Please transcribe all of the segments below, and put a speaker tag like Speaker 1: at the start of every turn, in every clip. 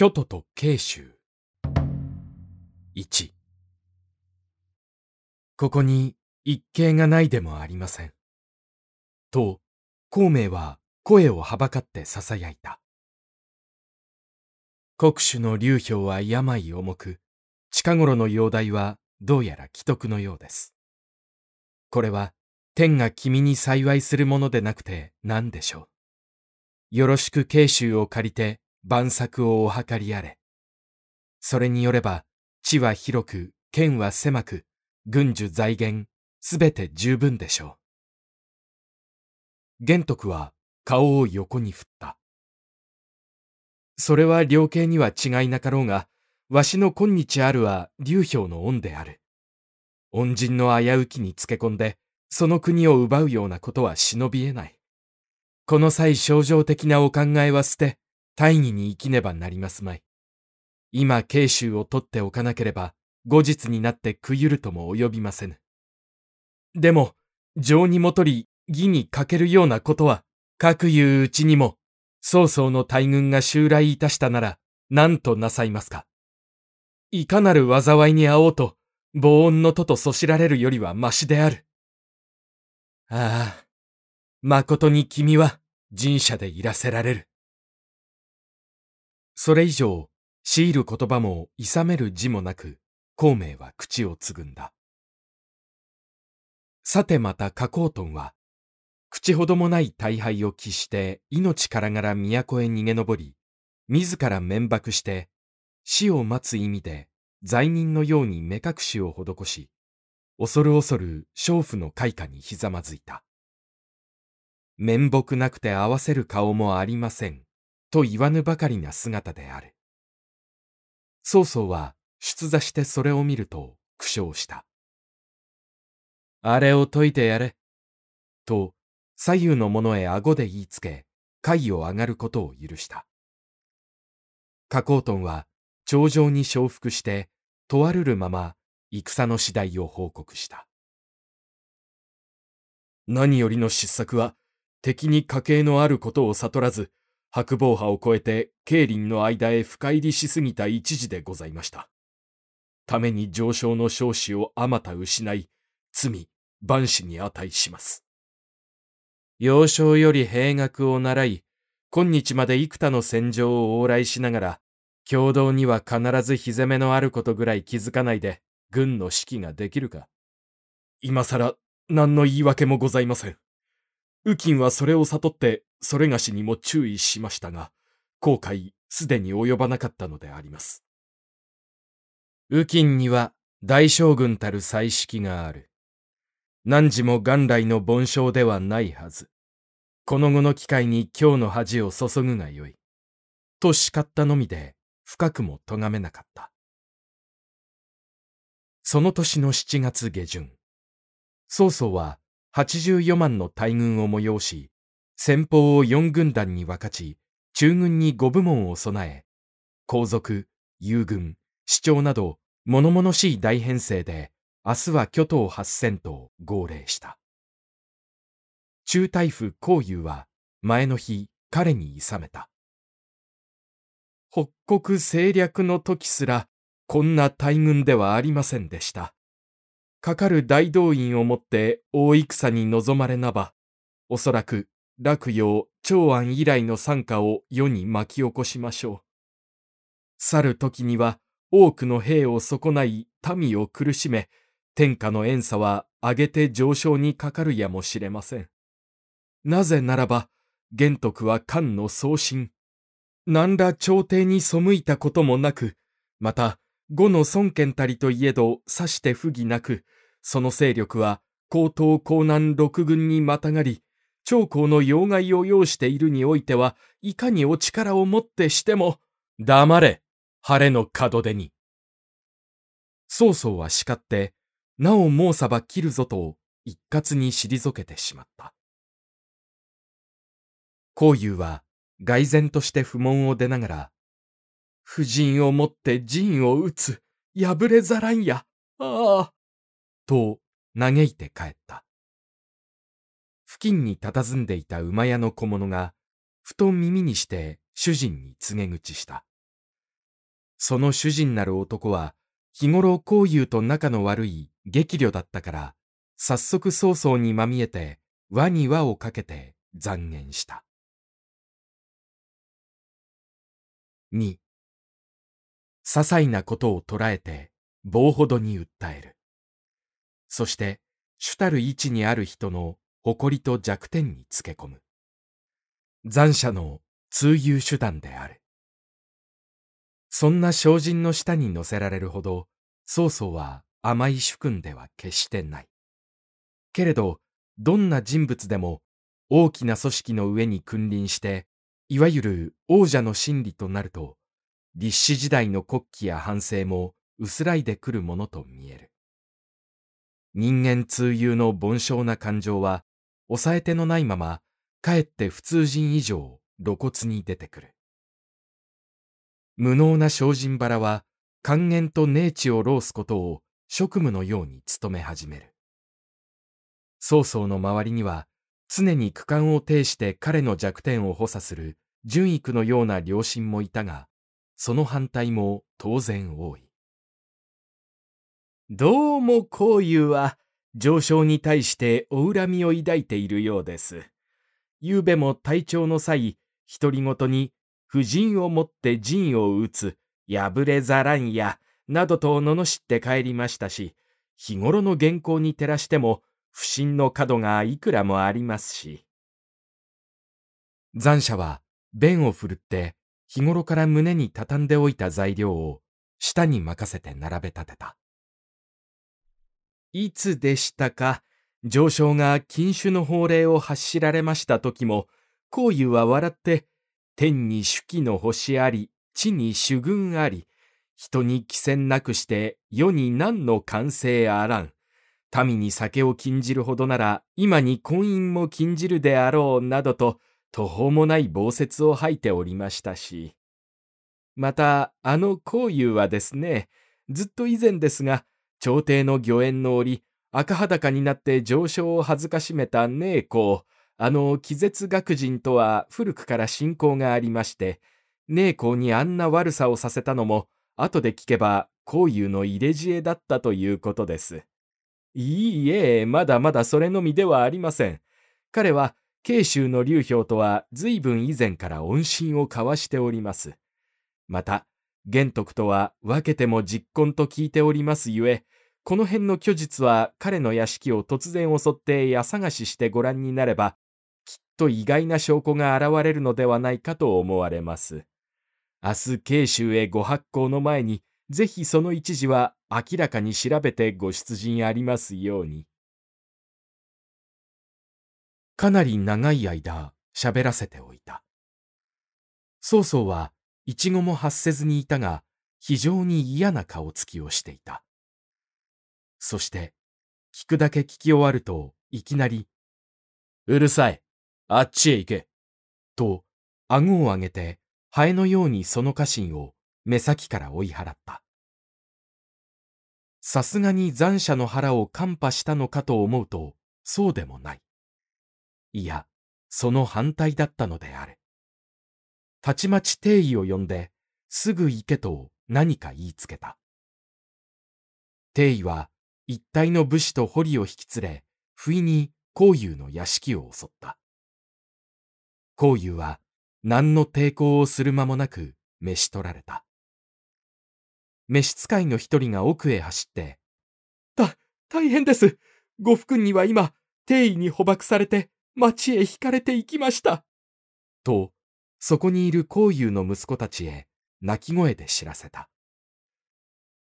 Speaker 1: 京都と慶州1ここに一景がないでもありません。と、孔明は声をはばかって囁いた。国主の流氷は病重く、近頃の容体はどうやら既得のようです。これは天が君に幸いするものでなくて何でしょう。よろしく慶州を借りて万策をお図りあれ。それによれば、地は広く、県は狭く、軍需財源、すべて十分でしょう。玄徳は顔を横に振った。それは両兄には違いなかろうが、わしの今日あるは流氷の恩である。恩人の危うきにつけ込んで、その国を奪うようなことは忍び得ない。この際症状的なお考えは捨て、大義に生きねばなりますまい。今、慶州を取っておかなければ、後日になって食ゆるとも及びませぬ。でも、情にもとり、義に欠けるようなことは、各いううちにも、曹操の大軍が襲来いたしたなら、何となさいますか。いかなる災いに遭おうと、防音の徒とそしられるよりはましである。ああ、誠に君は人者でいらせられる。それ以上、強いる言葉も諌める字もなく、孔明は口をつぐんだ。さてまた加工トンは、口ほどもない大敗を喫して命からがら都へ逃げ登り、自ら面爆して、死を待つ意味で罪人のように目隠しを施し、恐る恐る娼婦の開花にひざまずいた。面目なくて合わせる顔もありません。と言わぬばかりな姿である。曹操は出座してそれを見ると苦笑した。あれを解いてやれ。と左右の者へ顎で言いつけ、階を上がることを許した。加工トンは頂上に承服して、問わるるまま戦の次第を報告した。何よりの失策は、敵に家系のあることを悟らず、白防波を越えて競輪の間へ深入りしすぎた一時でございました。ために上昇の少子をあまた失い、罪、万死に値します。幼少より兵学を習い、今日まで幾多の戦場を往来しながら、共同には必ず火攻めのあることぐらい気づかないで、軍の指揮ができるか。今更、何の言い訳もございません。右近はそれを悟って、それがしにも注意しましたが、後悔すでに及ばなかったのであります。右近には大将軍たる彩色がある。何時も元来の凡章ではないはず。この後の機会に今日の恥を注ぐがよい。と叱ったのみで深くも咎めなかった。その年の7月下旬、曹操は84万の大軍を催し、先方を4軍団に分かち、中軍に5部門を備え、皇族、遊軍、市長など、物々しい大編成で、明日は巨頭八千と号令した。中大夫孔友は、前の日、彼に諌めた。北国政略の時すら、こんな大軍ではありませんでした。かかる大動員をもって大戦に臨まれなば、おそらく洛陽、長安以来の惨禍を世に巻き起こしましょう。去る時には多くの兵を損ない民を苦しめ、天下の遠差は上げて上昇にかかるやもしれません。なぜならば、玄徳は漢の送信。何ら朝廷に背いたこともなく、また、後の孫権たりといえど、さして不義なく、その勢力は、高東江南六軍にまたがり、長江の要害を要しているにおいては、いかにお力をもってしても、黙れ、晴れの門出に。曹操は叱って、なおもうさば切るぞと、一括に退けてしまった。孔友は、蓋然として不問を出ながら、婦人をもって陣を撃つ。破れざらんや。ああ。と、嘆いて帰った。付近に佇んでいた馬屋の小物が、ふと耳にして主人に告げ口した。その主人なる男は、日頃孔友と仲の悪い激慮だったから、早速曹操にまみえて、輪に輪をかけて残言した。2、些細なことを捉えて棒ほどに訴える。そして、主たる位置にある人の誇りと弱点につけ込む。残者の通遊手段である。そんな精進の下に乗せられるほど、曹操は甘い主君では決してない。けれど、どんな人物でも大きな組織の上に君臨して、いわゆる王者の真理となると、立志時代の国旗や反省も薄らいでくるものと見える。人間通遊の凡少な感情は、抑えてのないまま、かえって普通人以上露骨に出てくる。無能な精進腹は、還元と寧地を労すことを職務のように努め始める。曹操の周りには、常に区間を呈して彼の弱点を補佐する純育のような良心もいたが、その反対も当然多い。
Speaker 2: どうも孔友は上昇に対してお恨みを抱いているようです。昨べも体調の際、独り言に婦人をもって陣を打つ、破れざらんや、などと罵って帰りましたし、日頃の原稿に照らしても、不審の角がいくらもありますし。
Speaker 1: 残者は、弁を振るって、日頃から胸に畳んでおいた材料を、舌に任せて並べ立てた。
Speaker 2: いつでしたか、上昇が禁酒の法令を発しられました時も、孔友は笑って、天に主機の星あり、地に主軍あり、人に寄せなくして世に何の完成あらん。民に酒を禁じるほどなら今に婚姻も禁じるであろうなどと途方もない暴説を吐いておりましたし。またあの孔友はですね、ずっと以前ですが、朝廷の御苑の折、赤裸になって上昇を恥ずかしめた寧公、あの気絶学人とは古くから信仰がありまして、寧公にあんな悪さをさせたのも、後で聞けば、孔友の入れ知恵だったということです。いいえ、まだまだそれのみではありません。彼は、慶州の劉氷とは随分以前から恩信を交わしております。また、玄徳とは分けても実婚と聞いておりますゆえ、この辺の虚実は彼の屋敷を突然襲って家探ししてご覧になれば、きっと意外な証拠が現れるのではないかと思われます。明日慶州へご発行の前に、ぜひその一時は明らかに調べてご出陣ありますように。
Speaker 1: かなり長い間喋らせておいた。曹操は一語も発せずにいたが、非常に嫌な顔つきをしていた。そして、聞くだけ聞き終わると、いきなり、
Speaker 2: うるさい。あっちへ行け。
Speaker 1: と、顎を上げて、ハエのようにその家臣を目先から追い払った。さすがに残者の腹を看破したのかと思うと、そうでもない。いや、その反対だったのである。たちまち定位を呼んで、すぐ行けと何か言いつけた。定位は一体の武士と堀を引き連れ、不意に孔友の屋敷を襲った。孔友は何の抵抗をする間もなく召し取られた。召使いの一人が奥へ走って、
Speaker 2: た、大変です。ご福には今、定位に捕獲されて、町へ引かれて行きました。
Speaker 1: と、そこにいる孔友の息子たちへ泣き声で知らせた。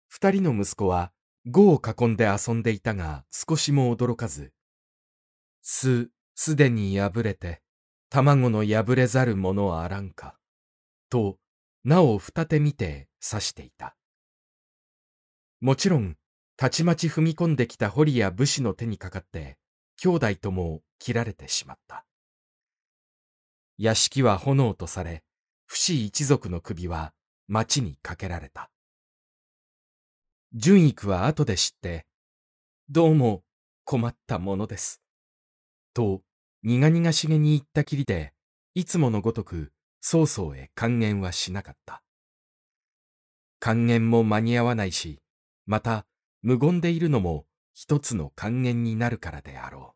Speaker 1: 二人の息子は、碁を囲んで遊んでいたが少しも驚かず、す、すでに破れて、卵の破れざるものあらんか。と、なお二手見て指していた。もちろん、たちまち踏み込んできた堀や武士の手にかかって、兄弟とも切られてしまった。屋敷は炎とされ、不死一族の首は町にかけられた。純育は後で知って、どうも困ったものです。と、苦々しげに言ったきりで、いつものごとく、曹操へ還元はしなかった。還元も間に合わないし、また無言でいるのも一つの還元になるからであろう。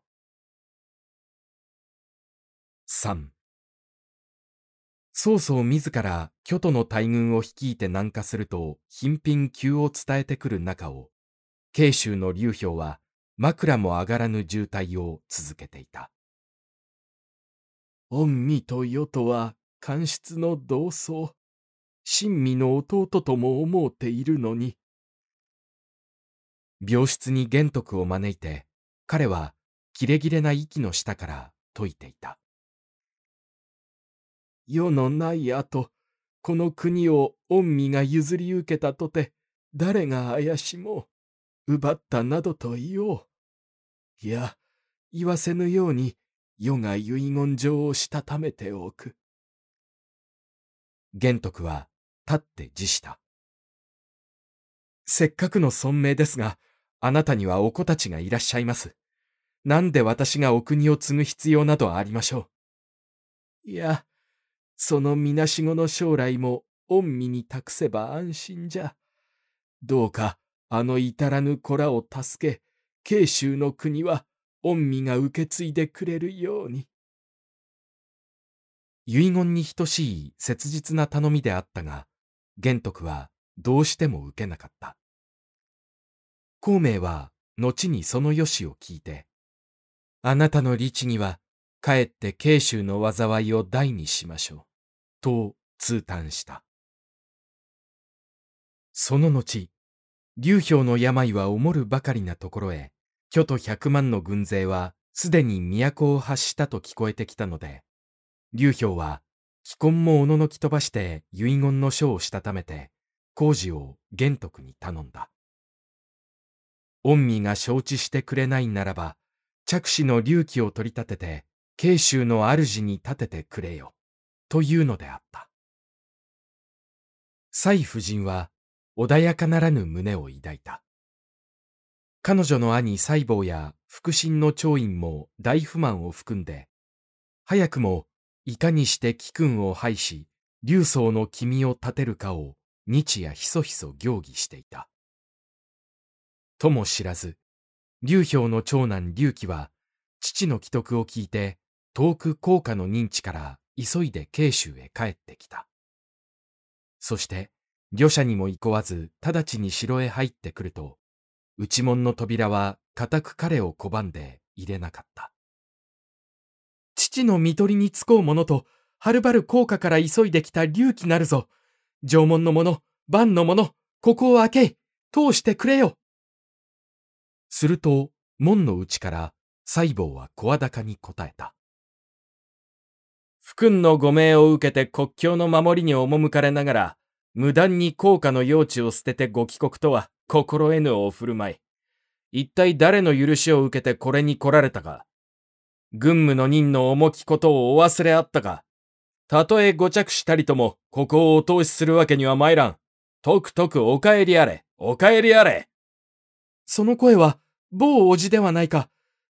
Speaker 1: 3曹操自ら巨都の大軍を率いて南下すると頻頻急を伝えてくる中を、慶州の劉氷は枕も上がらぬ渋滞を続けていた。
Speaker 2: 御身と与とは官室の同窓、親身の弟とも思うているのに。
Speaker 1: 病室に玄徳を招いて、彼はキレキレな息の下から説いていた。
Speaker 2: 世のない後、この国を御身が譲り受けたとて、誰が怪しもう、奪ったなどと言おう。いや、言わせぬように、世が遺言状をしたためておく。
Speaker 1: 玄徳は立って辞した。せっかくの尊名ですが、あなたにはお子たちがいらっしゃいます。なんで私がお国を継ぐ必要などありましょ
Speaker 2: う。いや、そのみなしごの将来も御身に託せば安心じゃ。どうかあの至らぬ子らを助け、慶州の国は御身が受け継いでくれるように。
Speaker 1: 遺言に等しい切実な頼みであったが、玄徳はどうしても受けなかった。孔明は後にその良しを聞いて、あなたの律儀は、かえって慶州の災いを大にしましょう。と通嘆した。その後、劉氷の病はおもるばかりなところへ、巨都百万の軍勢はすでに都を発したと聞こえてきたので、劉氷は既婚もおののき飛ばして遺言の書をしたためて、工事を玄徳に頼んだ。御身が承知してくれないならば、着手の隆起を取り立てて、慶州の主に立ててくれよ。というのであった。蔡夫人は穏やかならぬ胸を抱いた。彼女の兄細胞や腹心の長院も大不満を含んで、早くもいかにして貴君を廃し、竜宗の君を立てるかを日夜ひそひそ行儀していた。とも知らず、劉氷の長男劉貴は、父の既得を聞いて、遠く高家の認知から急いで慶州へ帰ってきた。そして、御者にも行こわず、直ちに城へ入ってくると、内門の扉は固く彼を拒んで入れなかった。
Speaker 2: 父の見取りにつこう者と、はるばる高家から急いできた隆起なるぞ。縄文の者、万の者、ここを開け、通してくれよ。
Speaker 1: すると、門の内から細胞は声高に答えた。
Speaker 3: 不君のご命を受けて国境の守りに赴かれながら、無断に高価の用地を捨ててご帰国とは心得ぬお振る舞い。一体誰の許しを受けてこれに来られたか。軍務の任の重きことをお忘れあったか。たとえご着したりとも、ここをお通しするわけには参らん。とくとくお帰りあれ、お帰りあれ。
Speaker 2: その声は、某おじではないか。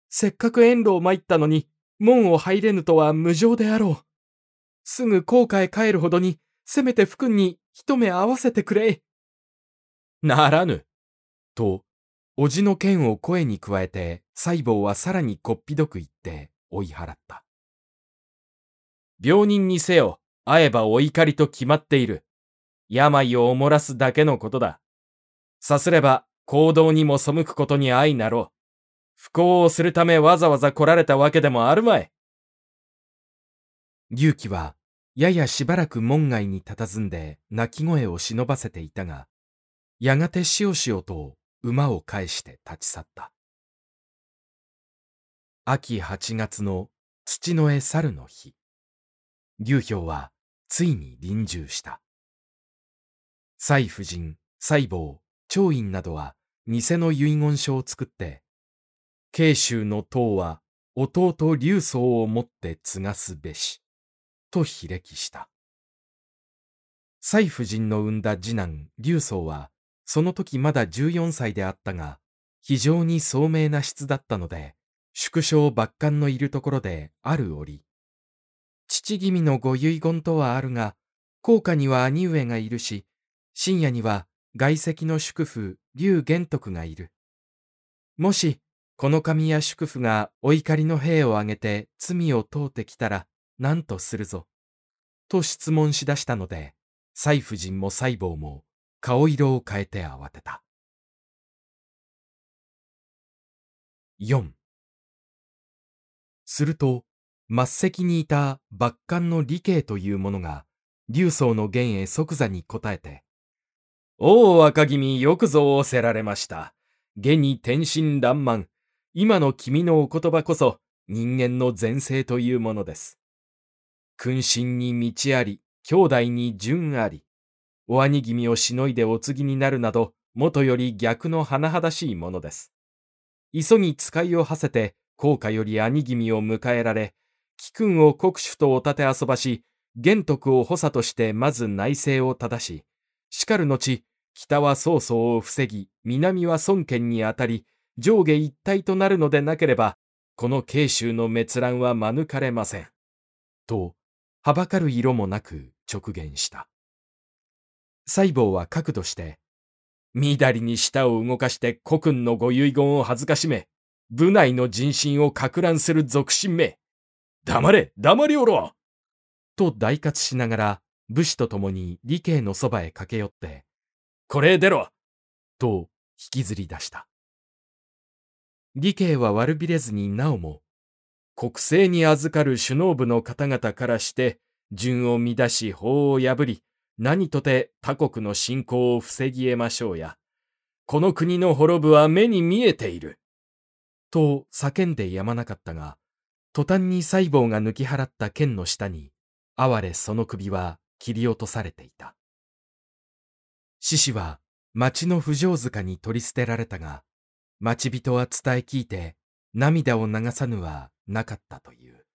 Speaker 2: せっかく遠路を参ったのに、門を入れぬとは無情であろう。すぐ後悔帰るほどに、せめて福君に一目合わせてくれ。
Speaker 3: ならぬ。
Speaker 1: と、おじの剣を声に加えて、細胞はさらにこっぴどく言って追い払った。
Speaker 3: 病人にせよ、会えばお怒りと決まっている。病をおもらすだけのことだ。さすれば、行動にも背くことに相なろう。不幸をするためわざわざ来られたわけでもあるまい。
Speaker 1: 隆起はややしばらく門外に佇んで泣き声を忍ばせていたが、やがてしおしおと馬を返して立ち去った。秋八月の土の絵猿の日、劉氷はついに臨終した。蔡夫人、細胞、長院などは偽の遺言書を作って、慶州の塔は弟劉宗をもって継がすべし。と非歴した。蔡夫人の産んだ次男、劉宗は、その時まだ14歳であったが、非常に聡明な質だったので、縮小抜官のいるところである折、父君のご遺言とはあるが、高家には兄上がいるし、
Speaker 2: 深夜には外籍の祝父、劉玄徳がいる。もし、この神や祝父がお怒りの兵を挙げて罪を問うてきたら何とするぞ。と質問しだしたので、蔡夫人も細胞も顔色を変えて慌てた。4すると、末席にいた抜官の理系という者が、竜宗の玄へ即座に答えて、
Speaker 3: 王若君よくぞ仰せられました。下に天真爛漫。今の君のお言葉こそ人間の前世というものです。君臣に道あり、兄弟に順あり。お兄君をしのいでお継ぎになるなど、もとより逆の甚だしいものです。急ぎ使いを馳せて、高家より兄君を迎えられ、貴君を国主とお立て遊ばし、玄徳を補佐としてまず内政を正し、しかる後、北は曹操を防ぎ、南は孫権にあたり、上下一体となるのでなければ、この慶州の滅乱は免れません。
Speaker 2: と、はばかる色もなく直言した。細胞は角度して、
Speaker 3: みだりに舌を動かして古君のご遺言を恥ずかしめ、部内の人心をか乱する俗心め。黙れ、黙りおろ
Speaker 2: と大喝しながら、武士と共に理系のそばへ駆け寄って、
Speaker 3: これへ出ろ
Speaker 2: と引きずり出した。理系は悪びれずになおも、
Speaker 3: 国政に預かる首脳部の方々からして、順を乱し法を破り、何とて他国の侵攻を防ぎ得ましょうや。この国の滅ぶは目に見えている。
Speaker 2: と叫んでやまなかったが、途端に細胞が抜き払った剣の下に、哀れその首は切り落とされていた。獅子は町の不条塚に取り捨てられたが、町人は伝え聞いて涙を流さぬはなかったという。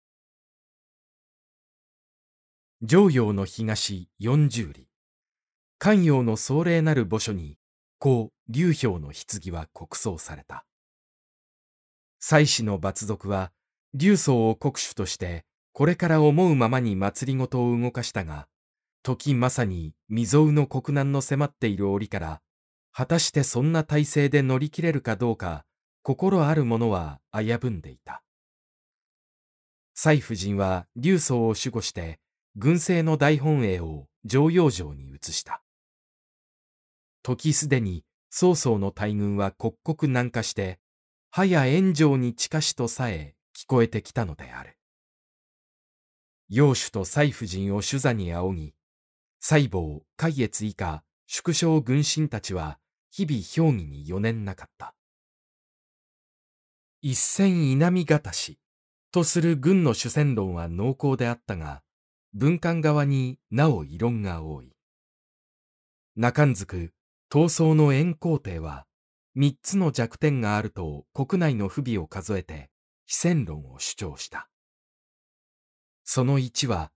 Speaker 2: 上陽の東四十里、関陽の壮麗なる墓所に、故劉氷の棺は国葬された。祭祀の罰族は、劉宗を国主として、これから思うままに祭りごとを動かしたが、時まさに未曾有の国難の迫っている折から、果たしてそんな体制で乗り切れるかどうか、心ある者は危ぶんでいた。蔡夫人は劉宗を守護して、軍政の大本営を常陽城に移した。時すでに曹操の大軍は刻々南下して、早炎上に近しとさえ聞こえてきたのである。養主と蔡夫人を主座に仰ぎ、細胞、海越以下、縮小軍神たちは日々評議に余念なかった。一戦稲見方しとする軍の主戦論は濃厚であったが、文官側になお異論が多い。中んずく、闘争の円皇帝は、三つの弱点があると国内の不備を数えて、非戦論を主張した。その一は、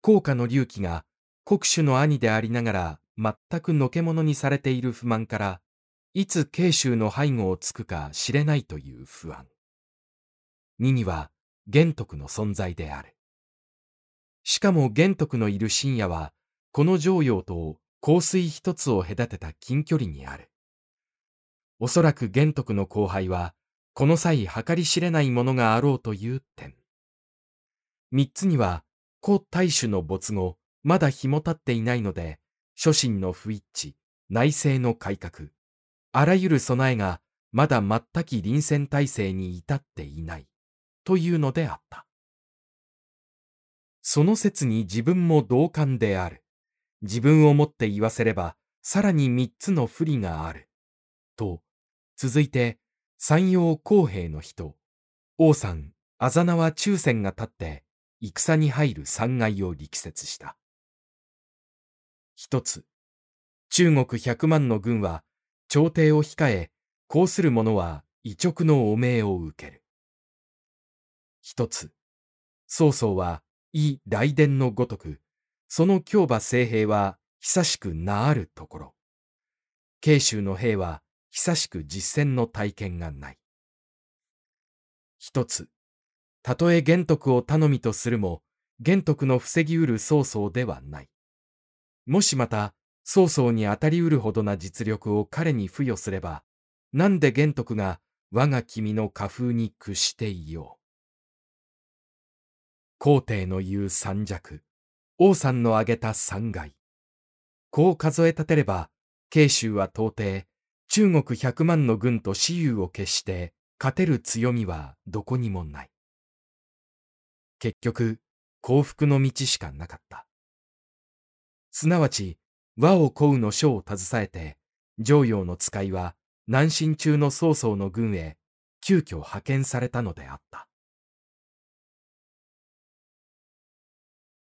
Speaker 2: 高家の隆起が国主の兄でありながら全くのけ者にされている不満から、いつ慶州の背後をつくか知れないという不安。二には、玄徳の存在である。しかも玄徳のいる深夜は、この常陽と香水一つを隔てた近距離にある。おそらく玄徳の後輩は、この際計り知れないものがあろうという点。三つには、古大主の没後、まだ日も経っていないので、諸神の不一致、内政の改革、あらゆる備えがまだ全き臨戦体制に至っていない、というのであった。その説に自分も同感である。自分をもって言わせれば、さらに三つの不利がある。と、続いて、山陽公平の人、王さん、あざなは中戦が立って、戦に入る三害を力説した。一つ、中国百万の軍は、朝廷を控え、こうする者は異直の汚名を受ける。一つ、曹操は、異雷電のごとく、その強馬聖兵は久しくなあるところ。慶州の兵は久しく実戦の体験がない。一つ、たとえ玄徳を頼みとするも、玄徳の防ぎうる曹操ではない。もしまた、
Speaker 1: 曹操に当たりうるほどな実力を彼に付与すれば、なんで玄徳が我が君の家風に屈していよう。皇帝の言う三弱、王さんの挙げた三害。こう数え立てれば、慶州は到底、中国百万の軍と私有を決して勝てる強みはどこにもない。結局、幸福の道しかなかった。すなわち、和を乞うの書を携えて、常陽の使いは南進中の曹操の軍へ急遽派遣されたのであった。